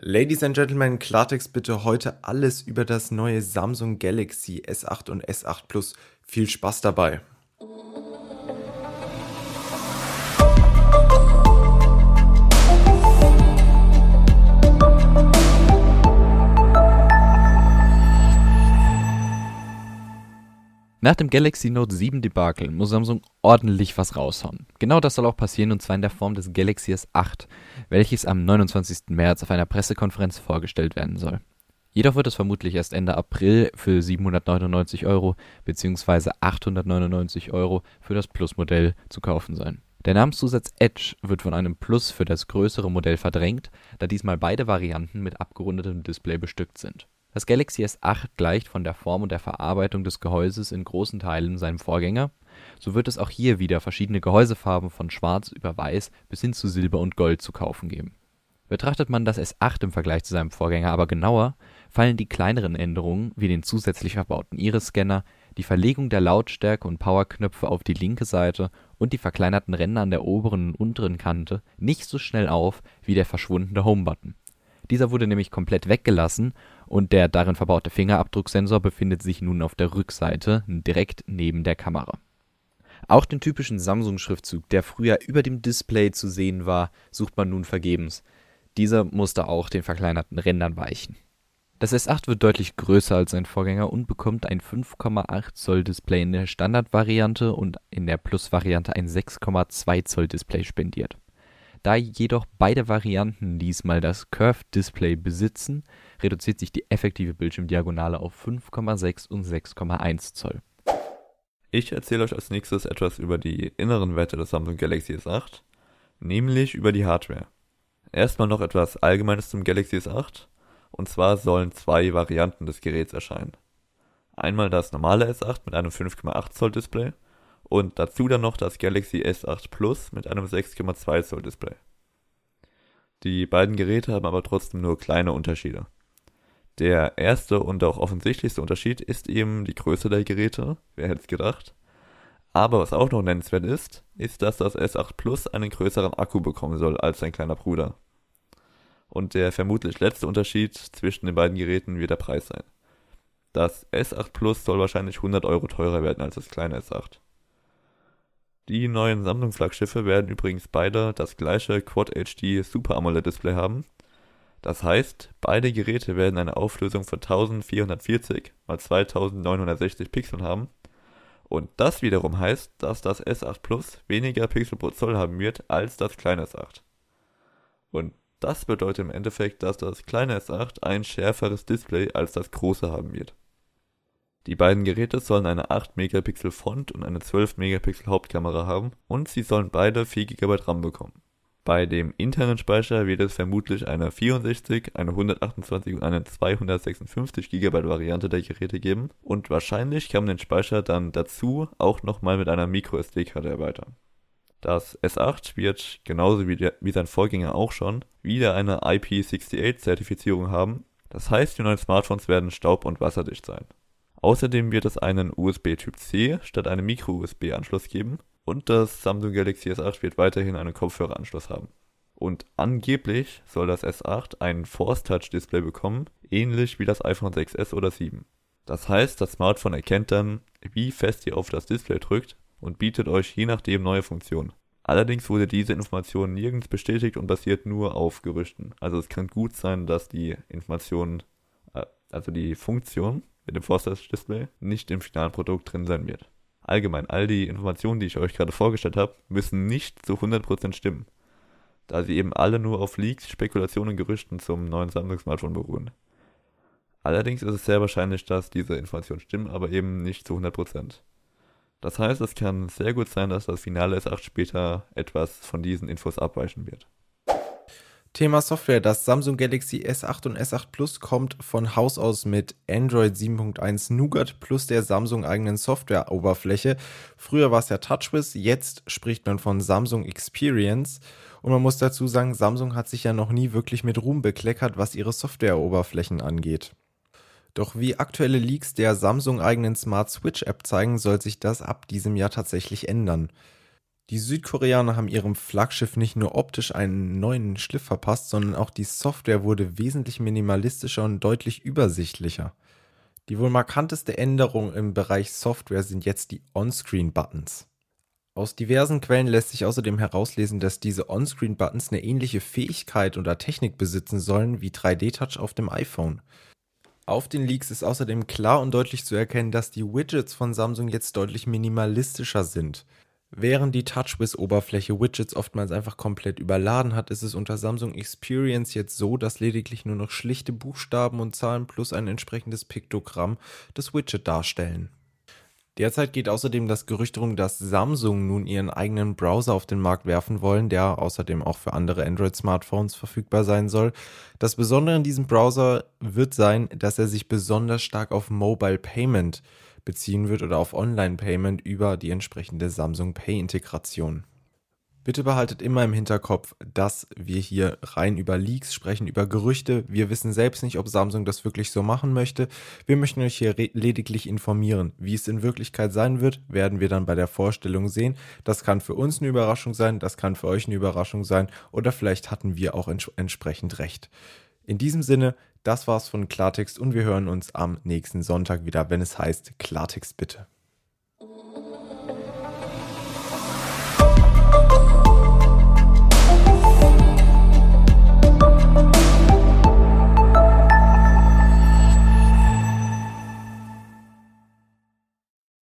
Ladies and Gentlemen, Klartext bitte heute alles über das neue Samsung Galaxy S8 und S8 Plus. Viel Spaß dabei. Nach dem Galaxy Note 7 Debakel muss Samsung ordentlich was raushauen. Genau das soll auch passieren und zwar in der Form des Galaxy S8, welches am 29. März auf einer Pressekonferenz vorgestellt werden soll. Jedoch wird es vermutlich erst Ende April für 799 Euro bzw. 899 Euro für das Plus-Modell zu kaufen sein. Der Namenszusatz Edge wird von einem Plus für das größere Modell verdrängt, da diesmal beide Varianten mit abgerundetem Display bestückt sind das Galaxy S8 gleicht von der Form und der Verarbeitung des Gehäuses in großen Teilen seinem Vorgänger, so wird es auch hier wieder verschiedene Gehäusefarben von Schwarz über Weiß bis hin zu Silber und Gold zu kaufen geben. Betrachtet man das S8 im Vergleich zu seinem Vorgänger aber genauer, fallen die kleineren Änderungen wie den zusätzlich verbauten Iris-Scanner, die Verlegung der Lautstärke und Powerknöpfe auf die linke Seite und die verkleinerten Ränder an der oberen und unteren Kante nicht so schnell auf wie der verschwundene Home-Button dieser wurde nämlich komplett weggelassen und der darin verbaute Fingerabdrucksensor befindet sich nun auf der Rückseite, direkt neben der Kamera. Auch den typischen Samsung-Schriftzug, der früher über dem Display zu sehen war, sucht man nun vergebens. Dieser musste auch den verkleinerten Rändern weichen. Das S8 wird deutlich größer als sein Vorgänger und bekommt ein 5,8 Zoll Display in der Standardvariante und in der Plus-Variante ein 6,2 Zoll Display spendiert da jedoch beide Varianten diesmal das Curved Display besitzen, reduziert sich die effektive Bildschirmdiagonale auf 5,6 und 6,1 Zoll. Ich erzähle euch als nächstes etwas über die inneren Werte des Samsung Galaxy S8, nämlich über die Hardware. Erstmal noch etwas Allgemeines zum Galaxy S8, und zwar sollen zwei Varianten des Geräts erscheinen. Einmal das normale S8 mit einem 5,8 Zoll Display und dazu dann noch das Galaxy S8 Plus mit einem 6,2 Zoll Display. Die beiden Geräte haben aber trotzdem nur kleine Unterschiede. Der erste und auch offensichtlichste Unterschied ist eben die Größe der Geräte, wer hätte es gedacht. Aber was auch noch nennenswert ist, ist, dass das S8 Plus einen größeren Akku bekommen soll als sein kleiner Bruder. Und der vermutlich letzte Unterschied zwischen den beiden Geräten wird der Preis sein. Das S8 Plus soll wahrscheinlich 100 Euro teurer werden als das kleine S8. Die neuen Samsung-Flaggschiffe werden übrigens beide das gleiche Quad HD Super AMOLED Display haben. Das heißt, beide Geräte werden eine Auflösung von 1440 x 2960 Pixeln haben. Und das wiederum heißt, dass das S8 Plus weniger Pixel pro Zoll haben wird als das kleine S8. Und das bedeutet im Endeffekt, dass das kleine S8 ein schärferes Display als das große haben wird die beiden Geräte sollen eine 8-Megapixel Front und eine 12-Megapixel Hauptkamera haben und sie sollen beide 4 GB RAM bekommen. Bei dem internen Speicher wird es vermutlich eine 64, eine 128 und eine 256 GB Variante der Geräte geben und wahrscheinlich kann man den Speicher dann dazu auch nochmal mit einer MicroSD-Karte erweitern. Das S8 wird, genauso wie, der, wie sein Vorgänger auch schon, wieder eine IP68-Zertifizierung haben. Das heißt, die neuen Smartphones werden staub- und wasserdicht sein. Außerdem wird es einen USB Typ C statt einem Micro-USB-Anschluss geben und das Samsung Galaxy S8 wird weiterhin einen Kopfhöreranschluss haben. Und angeblich soll das S8 ein Force Touch Display bekommen, ähnlich wie das iPhone 6s oder 7. Das heißt, das Smartphone erkennt dann, wie fest ihr auf das Display drückt und bietet euch je nachdem neue Funktionen. Allerdings wurde diese Information nirgends bestätigt und basiert nur auf Gerüchten. Also es kann gut sein, dass die Information, äh, also die Funktion mit dem Force Display nicht im finalen Produkt drin sein wird. Allgemein, all die Informationen, die ich euch gerade vorgestellt habe, müssen nicht zu 100% stimmen, da sie eben alle nur auf Leaks, Spekulationen und Gerüchten zum neuen Samsung-Smartphone beruhen. Allerdings ist es sehr wahrscheinlich, dass diese Informationen stimmen, aber eben nicht zu 100%. Das heißt, es kann sehr gut sein, dass das finale S8 später etwas von diesen Infos abweichen wird. Thema Software. Das Samsung Galaxy S8 und S8 Plus kommt von Haus aus mit Android 7.1 Nougat plus der Samsung eigenen Softwareoberfläche. Früher war es ja TouchWiz, jetzt spricht man von Samsung Experience. Und man muss dazu sagen, Samsung hat sich ja noch nie wirklich mit Ruhm bekleckert, was ihre Softwareoberflächen angeht. Doch wie aktuelle Leaks der Samsung eigenen Smart Switch App zeigen, soll sich das ab diesem Jahr tatsächlich ändern. Die Südkoreaner haben ihrem Flaggschiff nicht nur optisch einen neuen Schliff verpasst, sondern auch die Software wurde wesentlich minimalistischer und deutlich übersichtlicher. Die wohl markanteste Änderung im Bereich Software sind jetzt die On-Screen-Buttons. Aus diversen Quellen lässt sich außerdem herauslesen, dass diese On-Screen-Buttons eine ähnliche Fähigkeit oder Technik besitzen sollen wie 3D-Touch auf dem iPhone. Auf den Leaks ist außerdem klar und deutlich zu erkennen, dass die Widgets von Samsung jetzt deutlich minimalistischer sind. Während die TouchWiz-Oberfläche Widgets oftmals einfach komplett überladen hat, ist es unter Samsung Experience jetzt so, dass lediglich nur noch schlichte Buchstaben und Zahlen plus ein entsprechendes Piktogramm das Widget darstellen. Derzeit geht außerdem das Gerücht rum, dass Samsung nun ihren eigenen Browser auf den Markt werfen wollen, der außerdem auch für andere Android-Smartphones verfügbar sein soll. Das Besondere in diesem Browser wird sein, dass er sich besonders stark auf Mobile Payment beziehen wird oder auf Online-Payment über die entsprechende Samsung Pay-Integration. Bitte behaltet immer im Hinterkopf, dass wir hier rein über Leaks sprechen, über Gerüchte. Wir wissen selbst nicht, ob Samsung das wirklich so machen möchte. Wir möchten euch hier lediglich informieren. Wie es in Wirklichkeit sein wird, werden wir dann bei der Vorstellung sehen. Das kann für uns eine Überraschung sein, das kann für euch eine Überraschung sein oder vielleicht hatten wir auch ents entsprechend recht. In diesem Sinne, das war's von Klartext und wir hören uns am nächsten Sonntag wieder, wenn es heißt Klartext bitte.